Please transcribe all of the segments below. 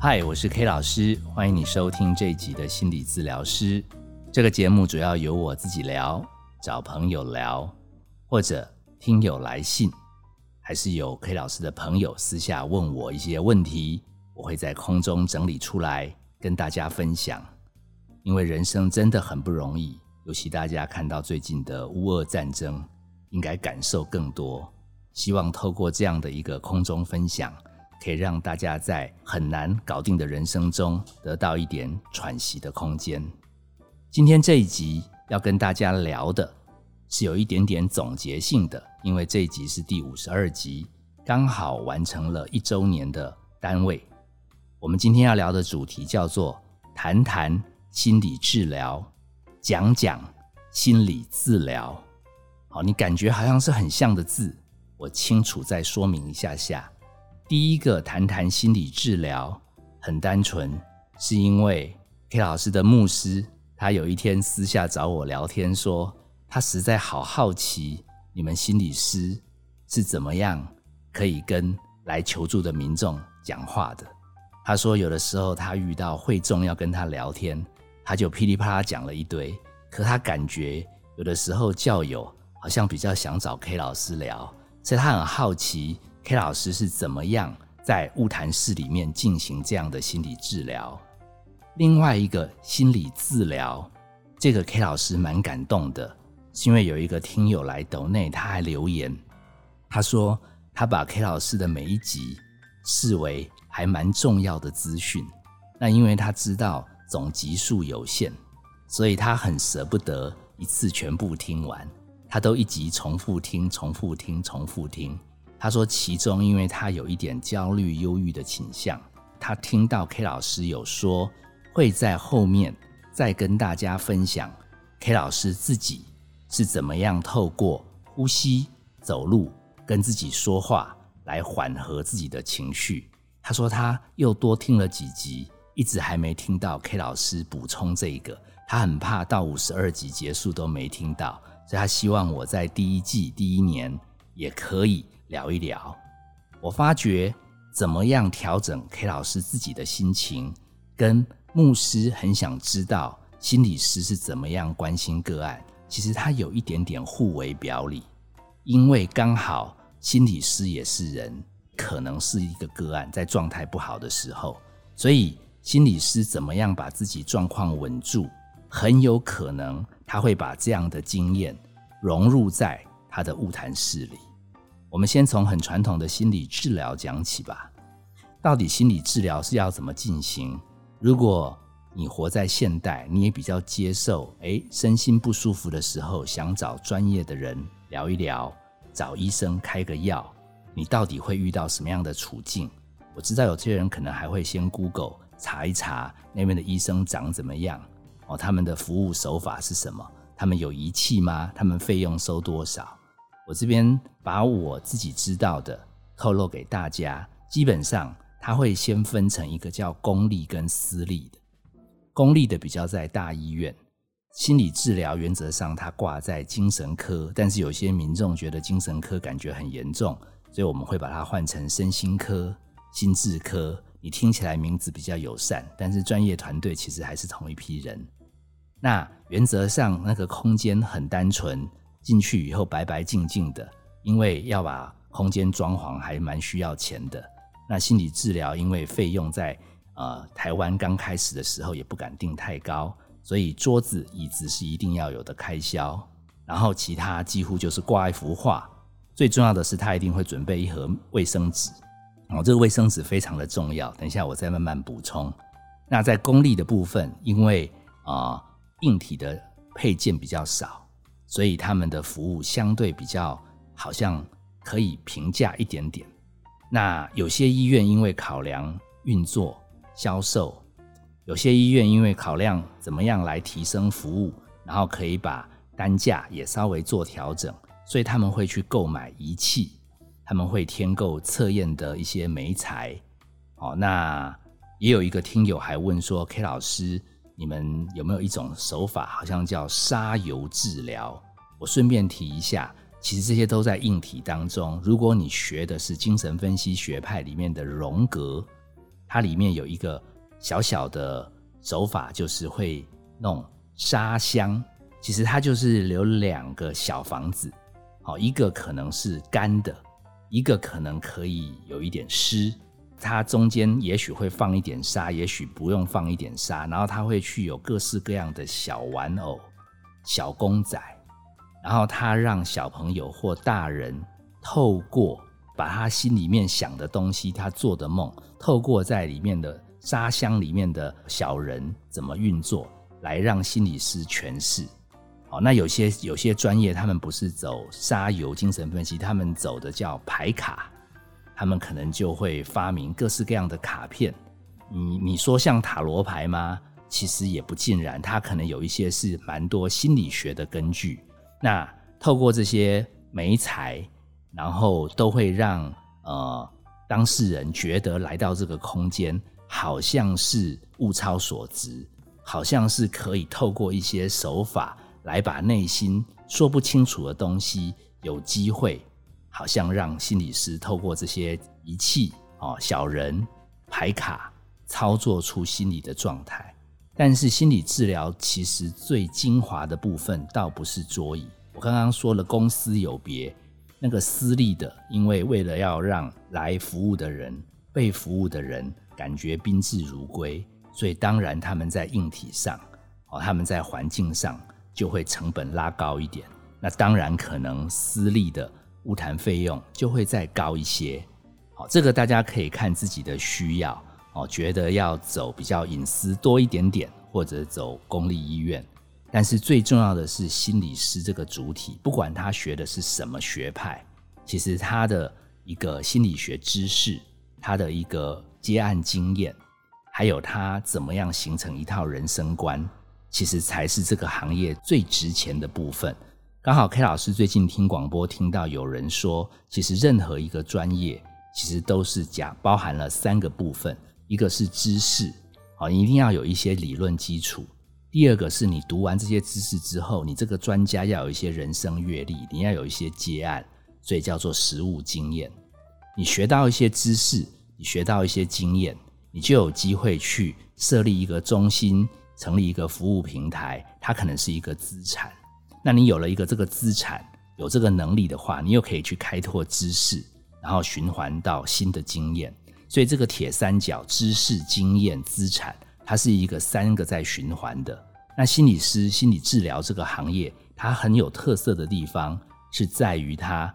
嗨，我是 K 老师，欢迎你收听这一集的心理治疗师。这个节目主要由我自己聊，找朋友聊，或者听友来信，还是有 K 老师的朋友私下问我一些问题，我会在空中整理出来跟大家分享。因为人生真的很不容易，尤其大家看到最近的乌俄战争，应该感受更多。希望透过这样的一个空中分享。可以让大家在很难搞定的人生中得到一点喘息的空间。今天这一集要跟大家聊的是有一点点总结性的，因为这一集是第五十二集，刚好完成了一周年的单位。我们今天要聊的主题叫做“谈谈心理治疗”，讲讲心理治疗。好，你感觉好像是很像的字，我清楚再说明一下下。第一个谈谈心理治疗，很单纯，是因为 K 老师的牧师，他有一天私下找我聊天，说他实在好好奇你们心理师是怎么样可以跟来求助的民众讲话的。他说有的时候他遇到会众要跟他聊天，他就噼里啪啦讲了一堆，可他感觉有的时候教友好像比较想找 K 老师聊，所以他很好奇。K 老师是怎么样在物谈室里面进行这样的心理治疗？另外一个心理治疗，这个 K 老师蛮感动的，是因为有一个听友来抖内，他还留言，他说他把 K 老师的每一集视为还蛮重要的资讯。那因为他知道总集数有限，所以他很舍不得一次全部听完，他都一集重复听、重复听、重复听。他说，其中因为他有一点焦虑、忧郁的倾向，他听到 K 老师有说会在后面再跟大家分享 K 老师自己是怎么样透过呼吸、走路跟自己说话来缓和自己的情绪。他说他又多听了几集，一直还没听到 K 老师补充这个，他很怕到五十二集结束都没听到，所以他希望我在第一季第一年也可以。聊一聊，我发觉怎么样调整 K 老师自己的心情，跟牧师很想知道心理师是怎么样关心个案。其实他有一点点互为表里，因为刚好心理师也是人，可能是一个个案在状态不好的时候，所以心理师怎么样把自己状况稳住，很有可能他会把这样的经验融入在他的物谈室里。我们先从很传统的心理治疗讲起吧。到底心理治疗是要怎么进行？如果你活在现代，你也比较接受，诶，身心不舒服的时候，想找专业的人聊一聊，找医生开个药，你到底会遇到什么样的处境？我知道有些人可能还会先 Google 查一查那边的医生长怎么样，哦，他们的服务手法是什么？他们有仪器吗？他们费用收多少？我这边把我自己知道的透露给大家，基本上它会先分成一个叫公立跟私立的。公立的比较在大医院，心理治疗原则上它挂在精神科，但是有些民众觉得精神科感觉很严重，所以我们会把它换成身心科、心智科。你听起来名字比较友善，但是专业团队其实还是同一批人。那原则上那个空间很单纯。进去以后白白净净的，因为要把空间装潢还蛮需要钱的。那心理治疗因为费用在呃台湾刚开始的时候也不敢定太高，所以桌子椅子是一定要有的开销。然后其他几乎就是挂一幅画，最重要的是他一定会准备一盒卫生纸。哦，这个卫生纸非常的重要，等一下我再慢慢补充。那在公立的部分，因为啊硬体的配件比较少。所以他们的服务相对比较好像可以平价一点点。那有些医院因为考量运作、销售，有些医院因为考量怎么样来提升服务，然后可以把单价也稍微做调整，所以他们会去购买仪器，他们会添购测验的一些媒材。哦，那也有一个听友还问说：“K 老师。”你们有没有一种手法，好像叫沙油治疗？我顺便提一下，其实这些都在硬体当中。如果你学的是精神分析学派里面的荣格，它里面有一个小小的手法，就是会弄沙箱。其实它就是留两个小房子，好，一个可能是干的，一个可能可以有一点湿。它中间也许会放一点沙，也许不用放一点沙。然后它会去有各式各样的小玩偶、小公仔。然后他让小朋友或大人透过把他心里面想的东西，他做的梦，透过在里面的沙箱里面的小人怎么运作，来让心理师诠释。好，那有些有些专业，他们不是走沙游精神分析，他们走的叫牌卡，他们可能就会发明各式各样的卡片。你你说像塔罗牌吗？其实也不尽然，它可能有一些是蛮多心理学的根据。那透过这些媒材，然后都会让呃当事人觉得来到这个空间，好像是物超所值，好像是可以透过一些手法来把内心说不清楚的东西，有机会，好像让心理师透过这些仪器哦，小人牌卡操作出心理的状态。但是心理治疗其实最精华的部分，倒不是桌椅。我刚刚说了，公私有别，那个私立的，因为为了要让来服务的人、被服务的人感觉宾至如归，所以当然他们在硬体上，哦，他们在环境上就会成本拉高一点。那当然可能私立的物谈费用就会再高一些。好，这个大家可以看自己的需要。哦，觉得要走比较隐私多一点点，或者走公立医院，但是最重要的是心理师这个主体，不管他学的是什么学派，其实他的一个心理学知识，他的一个接案经验，还有他怎么样形成一套人生观，其实才是这个行业最值钱的部分。刚好 K 老师最近听广播听到有人说，其实任何一个专业，其实都是讲包含了三个部分。一个是知识，好，你一定要有一些理论基础。第二个是你读完这些知识之后，你这个专家要有一些人生阅历，你要有一些接案，所以叫做实务经验。你学到一些知识，你学到一些经验，你就有机会去设立一个中心，成立一个服务平台，它可能是一个资产。那你有了一个这个资产，有这个能力的话，你又可以去开拓知识，然后循环到新的经验。所以这个铁三角知识、经验、资产，它是一个三个在循环的。那心理师、心理治疗这个行业，它很有特色的地方是在于它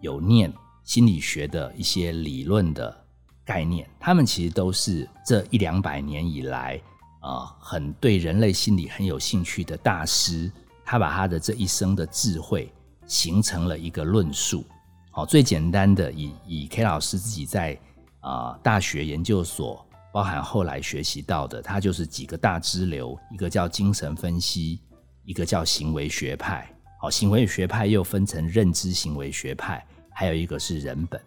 有念心理学的一些理论的概念。他们其实都是这一两百年以来啊，很对人类心理很有兴趣的大师。他把他的这一生的智慧形成了一个论述。好，最简单的，以以 K 老师自己在。啊，大学研究所包含后来学习到的，他就是几个大支流，一个叫精神分析，一个叫行为学派。好，行为学派又分成认知行为学派，还有一个是人本。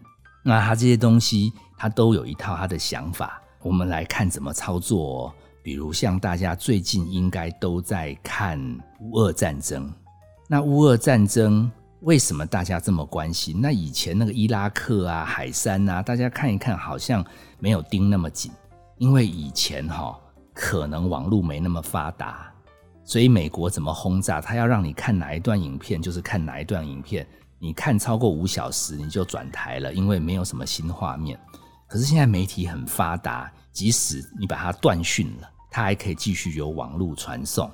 那他这些东西，他都有一套他的想法。我们来看怎么操作。比如像大家最近应该都在看乌俄战争，那乌俄战争。为什么大家这么关心？那以前那个伊拉克啊、海山啊，大家看一看，好像没有盯那么紧，因为以前哈可能网络没那么发达，所以美国怎么轰炸，他要让你看哪一段影片，就是看哪一段影片，你看超过五小时你就转台了，因为没有什么新画面。可是现在媒体很发达，即使你把它断讯了，它还可以继续有网络传送，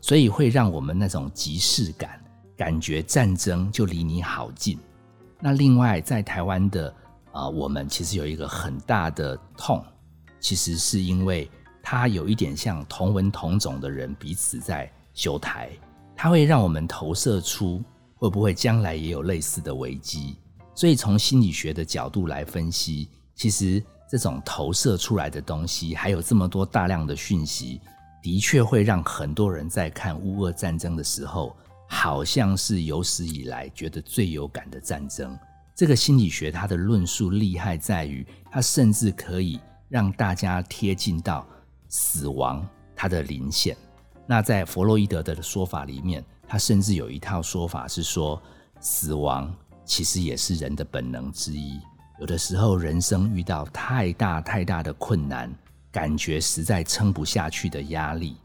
所以会让我们那种即视感。感觉战争就离你好近。那另外，在台湾的啊，我们其实有一个很大的痛，其实是因为它有一点像同文同种的人彼此在修台，它会让我们投射出会不会将来也有类似的危机。所以从心理学的角度来分析，其实这种投射出来的东西，还有这么多大量的讯息，的确会让很多人在看乌俄战争的时候。好像是有史以来觉得最有感的战争。这个心理学它的论述厉害在于，它甚至可以让大家贴近到死亡它的临线。那在弗洛伊德的说法里面，他甚至有一套说法是说，死亡其实也是人的本能之一。有的时候，人生遇到太大太大的困难，感觉实在撑不下去的压力，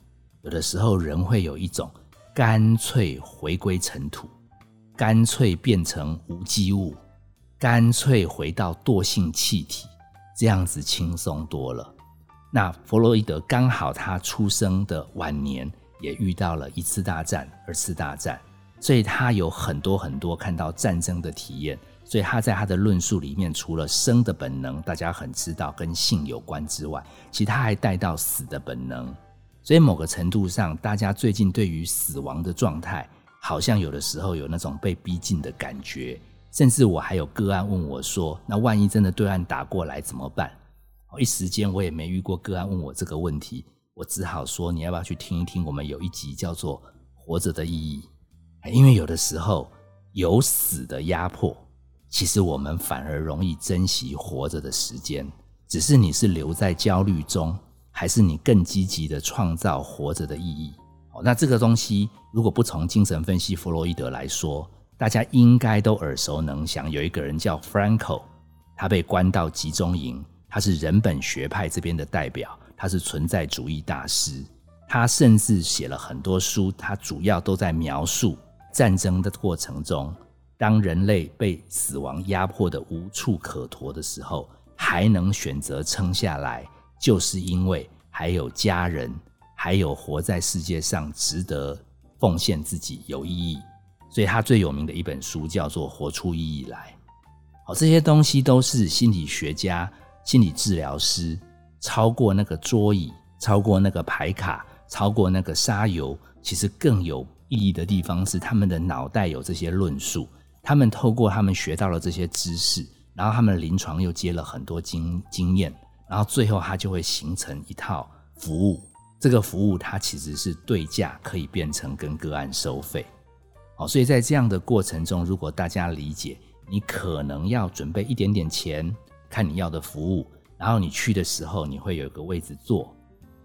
有的时候人会有一种干脆回归尘土，干脆变成无机物，干脆回到惰性气体，这样子轻松多了。那弗洛伊德刚好他出生的晚年也遇到了一次大战、二次大战，所以他有很多很多看到战争的体验。所以他在他的论述里面，除了生的本能，大家很知道跟性有关之外，其实他还带到死的本能。所以某个程度上，大家最近对于死亡的状态，好像有的时候有那种被逼近的感觉。甚至我还有个案问我说：“那万一真的对岸打过来怎么办？”一时间我也没遇过个案问我这个问题，我只好说：“你要不要去听一听？我们有一集叫做《活着的意义》，因为有的时候有死的压迫。”其实我们反而容易珍惜活着的时间，只是你是留在焦虑中，还是你更积极的创造活着的意义？哦，那这个东西如果不从精神分析弗洛伊德来说，大家应该都耳熟能详。有一个人叫 Franco，他被关到集中营，他是人本学派这边的代表，他是存在主义大师，他甚至写了很多书，他主要都在描述战争的过程中。当人类被死亡压迫的无处可逃的时候，还能选择撑下来，就是因为还有家人，还有活在世界上值得奉献自己有意义。所以他最有名的一本书叫做《活出意义来》。好，这些东西都是心理学家、心理治疗师超过那个桌椅，超过那个牌卡，超过那个沙游，其实更有意义的地方是他们的脑袋有这些论述。他们透过他们学到了这些知识，然后他们临床又接了很多经经验，然后最后他就会形成一套服务。这个服务它其实是对价，可以变成跟个案收费。好，所以在这样的过程中，如果大家理解，你可能要准备一点点钱，看你要的服务，然后你去的时候，你会有个位置坐，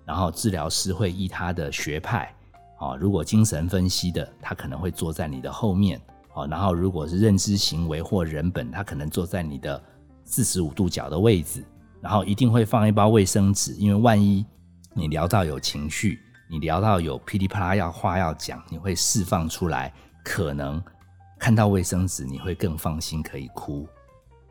然后治疗师会依他的学派，啊，如果精神分析的，他可能会坐在你的后面。哦，然后如果是认知行为或人本，他可能坐在你的四十五度角的位置，然后一定会放一包卫生纸，因为万一你聊到有情绪，你聊到有噼里啪啦要话要讲，你会释放出来，可能看到卫生纸你会更放心，可以哭。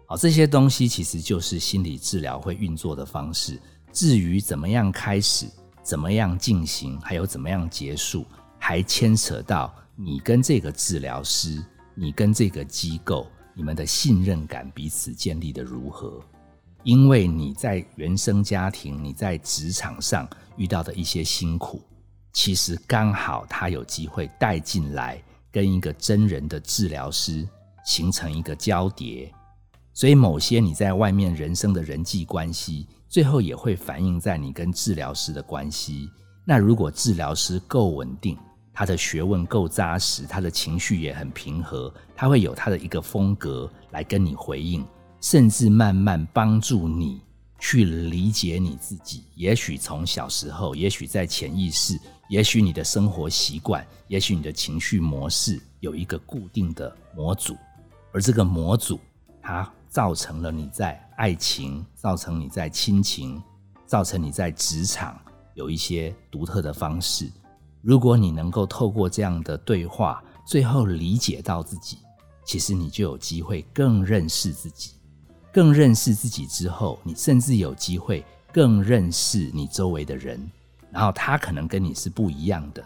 好，这些东西其实就是心理治疗会运作的方式。至于怎么样开始，怎么样进行，还有怎么样结束，还牵扯到你跟这个治疗师。你跟这个机构，你们的信任感彼此建立的如何？因为你在原生家庭、你在职场上遇到的一些辛苦，其实刚好他有机会带进来，跟一个真人的治疗师形成一个交叠。所以，某些你在外面人生的人际关系，最后也会反映在你跟治疗师的关系。那如果治疗师够稳定，他的学问够扎实，他的情绪也很平和，他会有他的一个风格来跟你回应，甚至慢慢帮助你去理解你自己。也许从小时候，也许在潜意识，也许你的生活习惯，也许你的情绪模式有一个固定的模组，而这个模组它造成了你在爱情，造成你在亲情，造成你在职场有一些独特的方式。如果你能够透过这样的对话，最后理解到自己，其实你就有机会更认识自己。更认识自己之后，你甚至有机会更认识你周围的人，然后他可能跟你是不一样的，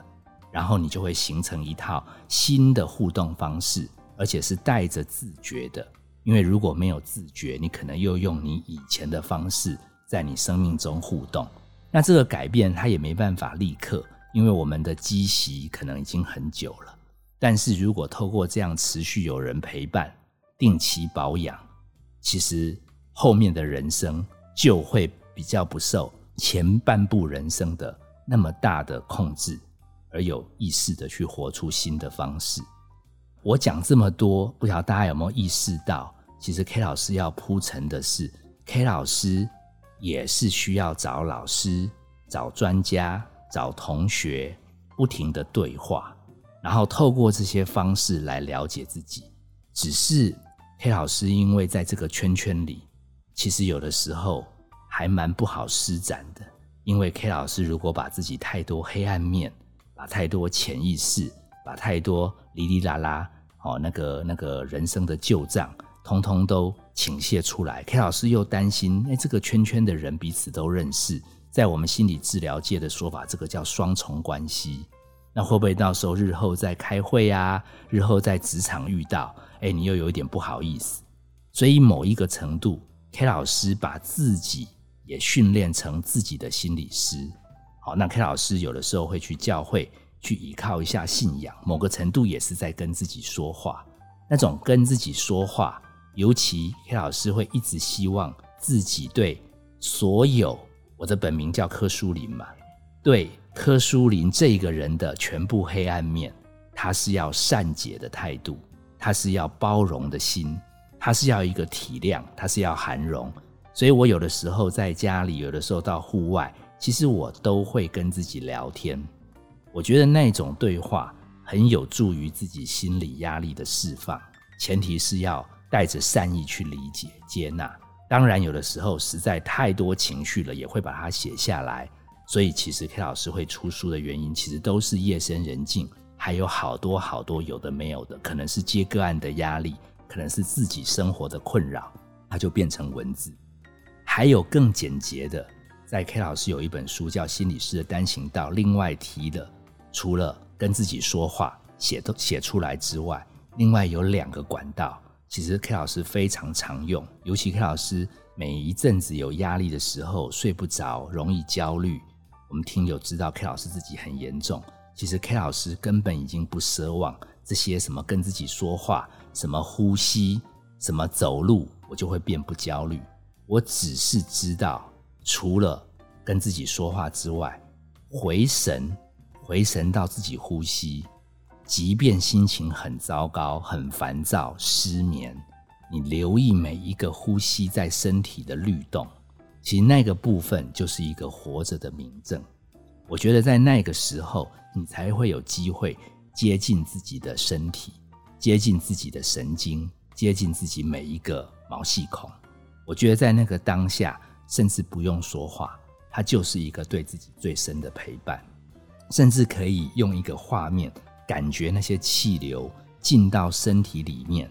然后你就会形成一套新的互动方式，而且是带着自觉的。因为如果没有自觉，你可能又用你以前的方式在你生命中互动，那这个改变它也没办法立刻。因为我们的积习可能已经很久了，但是如果透过这样持续有人陪伴、定期保养，其实后面的人生就会比较不受前半部人生的那么大的控制，而有意识的去活出新的方式。我讲这么多，不晓得大家有没有意识到，其实 K 老师要铺陈的是，K 老师也是需要找老师、找专家。找同学，不停的对话，然后透过这些方式来了解自己，只是 K 老师因为在这个圈圈里，其实有的时候还蛮不好施展的。因为 K 老师如果把自己太多黑暗面、把太多潜意识、把太多哩哩啦啦哦那个那个人生的旧账，通通都倾泻出来，K 老师又担心，哎，这个圈圈的人彼此都认识，在我们心理治疗界的说法，这个叫双重关系。那会不会到时候日后在开会啊，日后在职场遇到，哎，你又有一点不好意思？所以某一个程度，K 老师把自己。也训练成自己的心理师，好，那 K 老师有的时候会去教会去依靠一下信仰，某个程度也是在跟自己说话。那种跟自己说话，尤其 K 老师会一直希望自己对所有我的本名叫柯书林嘛，对柯书林这个人的全部黑暗面，他是要善解的态度，他是要包容的心，他是要一个体谅，他是要涵容。所以我有的时候在家里，有的时候到户外，其实我都会跟自己聊天。我觉得那种对话很有助于自己心理压力的释放，前提是要带着善意去理解、接纳。当然，有的时候实在太多情绪了，也会把它写下来。所以，其实 K 老师会出书的原因，其实都是夜深人静，还有好多好多有的没有的，可能是接个案的压力，可能是自己生活的困扰，它就变成文字。还有更简洁的，在 K 老师有一本书叫《心理师的单行道》，另外提的，除了跟自己说话写都写出来之外，另外有两个管道，其实 K 老师非常常用。尤其 K 老师每一阵子有压力的时候，睡不着，容易焦虑，我们听友知道 K 老师自己很严重。其实 K 老师根本已经不奢望这些什么跟自己说话、什么呼吸、什么走路，我就会变不焦虑。我只是知道，除了跟自己说话之外，回神，回神到自己呼吸，即便心情很糟糕、很烦躁、失眠，你留意每一个呼吸在身体的律动，其实那个部分就是一个活着的明证。我觉得在那个时候，你才会有机会接近自己的身体，接近自己的神经，接近自己每一个毛细孔。我觉得在那个当下，甚至不用说话，它就是一个对自己最深的陪伴，甚至可以用一个画面，感觉那些气流进到身体里面，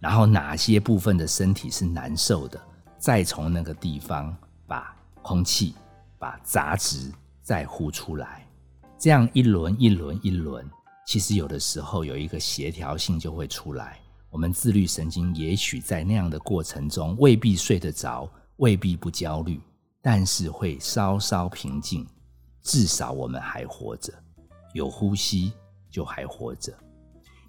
然后哪些部分的身体是难受的，再从那个地方把空气、把杂质再呼出来，这样一轮一轮一轮，其实有的时候有一个协调性就会出来。我们自律神经也许在那样的过程中未必睡得着，未必不焦虑，但是会稍稍平静。至少我们还活着，有呼吸就还活着。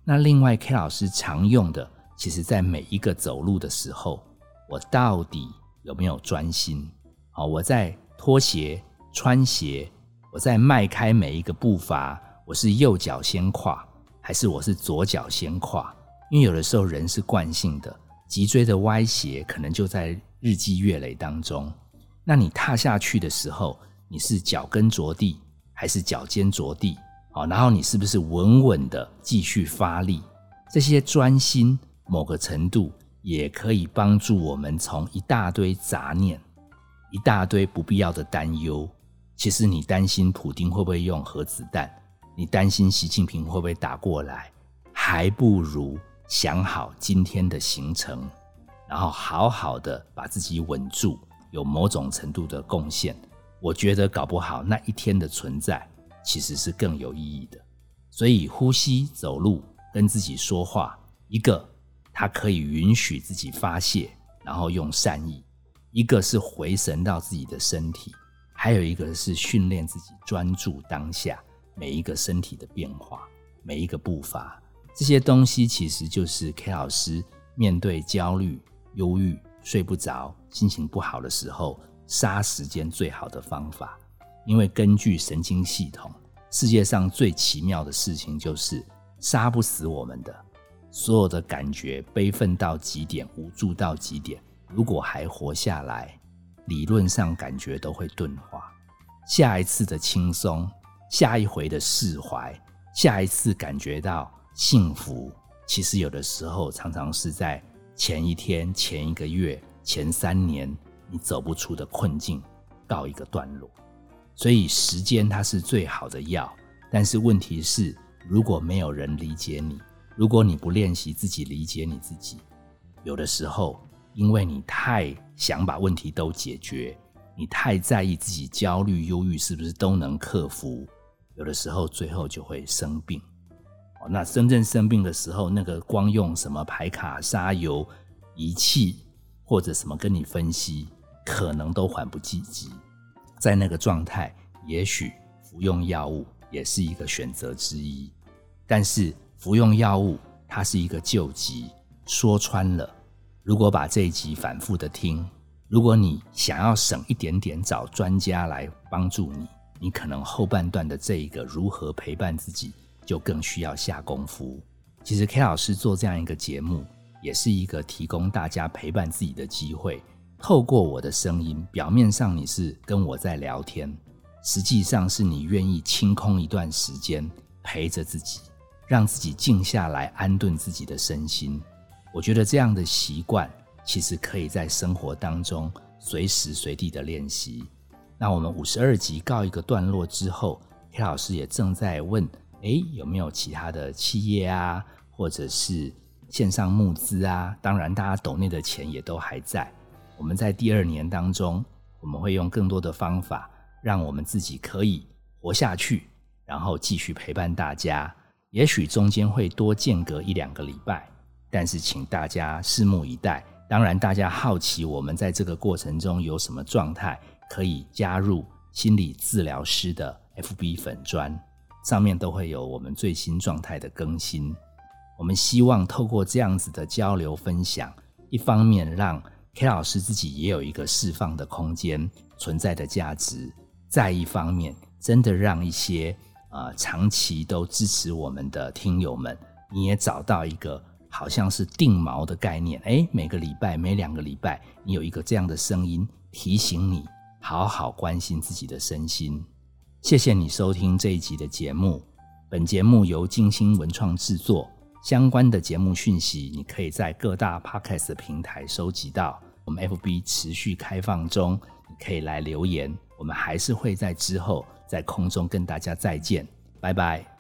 那另外 K 老师常用的，其实在每一个走路的时候，我到底有没有专心？好，我在脱鞋、穿鞋，我在迈开每一个步伐，我是右脚先跨，还是我是左脚先跨？因为有的时候人是惯性的，脊椎的歪斜可能就在日积月累当中。那你踏下去的时候，你是脚跟着地还是脚尖着地？好，然后你是不是稳稳的继续发力？这些专心，某个程度也可以帮助我们从一大堆杂念、一大堆不必要的担忧。其实你担心普京会不会用核子弹，你担心习近平会不会打过来，还不如。想好今天的行程，然后好好的把自己稳住，有某种程度的贡献。我觉得搞不好那一天的存在其实是更有意义的。所以呼吸、走路、跟自己说话，一个它可以允许自己发泄，然后用善意；一个是回神到自己的身体，还有一个是训练自己专注当下每一个身体的变化，每一个步伐。这些东西其实就是 K 老师面对焦虑、忧郁、睡不着、心情不好的时候杀时间最好的方法。因为根据神经系统，世界上最奇妙的事情就是杀不死我们的所有的感觉，悲愤到极点、无助到极点，如果还活下来，理论上感觉都会钝化。下一次的轻松，下一回的释怀，下一次感觉到。幸福其实有的时候常常是在前一天、前一个月、前三年你走不出的困境告一个段落。所以时间它是最好的药，但是问题是，如果没有人理解你，如果你不练习自己理解你自己，有的时候因为你太想把问题都解决，你太在意自己焦虑、忧郁是不是都能克服，有的时候最后就会生病。哦，那真正生病的时候，那个光用什么排卡、沙油仪器或者什么跟你分析，可能都缓不济急。在那个状态，也许服用药物也是一个选择之一。但是服用药物，它是一个救急。说穿了，如果把这一集反复的听，如果你想要省一点点找专家来帮助你，你可能后半段的这一个如何陪伴自己，就更需要下功夫。其实 K 老师做这样一个节目，也是一个提供大家陪伴自己的机会。透过我的声音，表面上你是跟我在聊天，实际上是你愿意清空一段时间，陪着自己，让自己静下来，安顿自己的身心。我觉得这样的习惯，其实可以在生活当中随时随地的练习。那我们五十二集告一个段落之后，K 老师也正在问：诶，有没有其他的企业啊，或者是线上募资啊？当然，大家抖内的钱也都还在。我们在第二年当中，我们会用更多的方法，让我们自己可以活下去，然后继续陪伴大家。也许中间会多间隔一两个礼拜，但是请大家拭目以待。当然，大家好奇我们在这个过程中有什么状态，可以加入心理治疗师的 FB 粉砖，上面都会有我们最新状态的更新。我们希望透过这样子的交流分享，一方面让 K 老师自己也有一个释放的空间，存在的价值。在一方面，真的让一些呃长期都支持我们的听友们，你也找到一个好像是定锚的概念。诶，每个礼拜、每两个礼拜，你有一个这样的声音提醒你，好好关心自己的身心。谢谢你收听这一集的节目。本节目由金星文创制作，相关的节目讯息你可以在各大 Podcast 平台收集到。我们 FB 持续开放中，可以来留言。我们还是会在之后在空中跟大家再见，拜拜。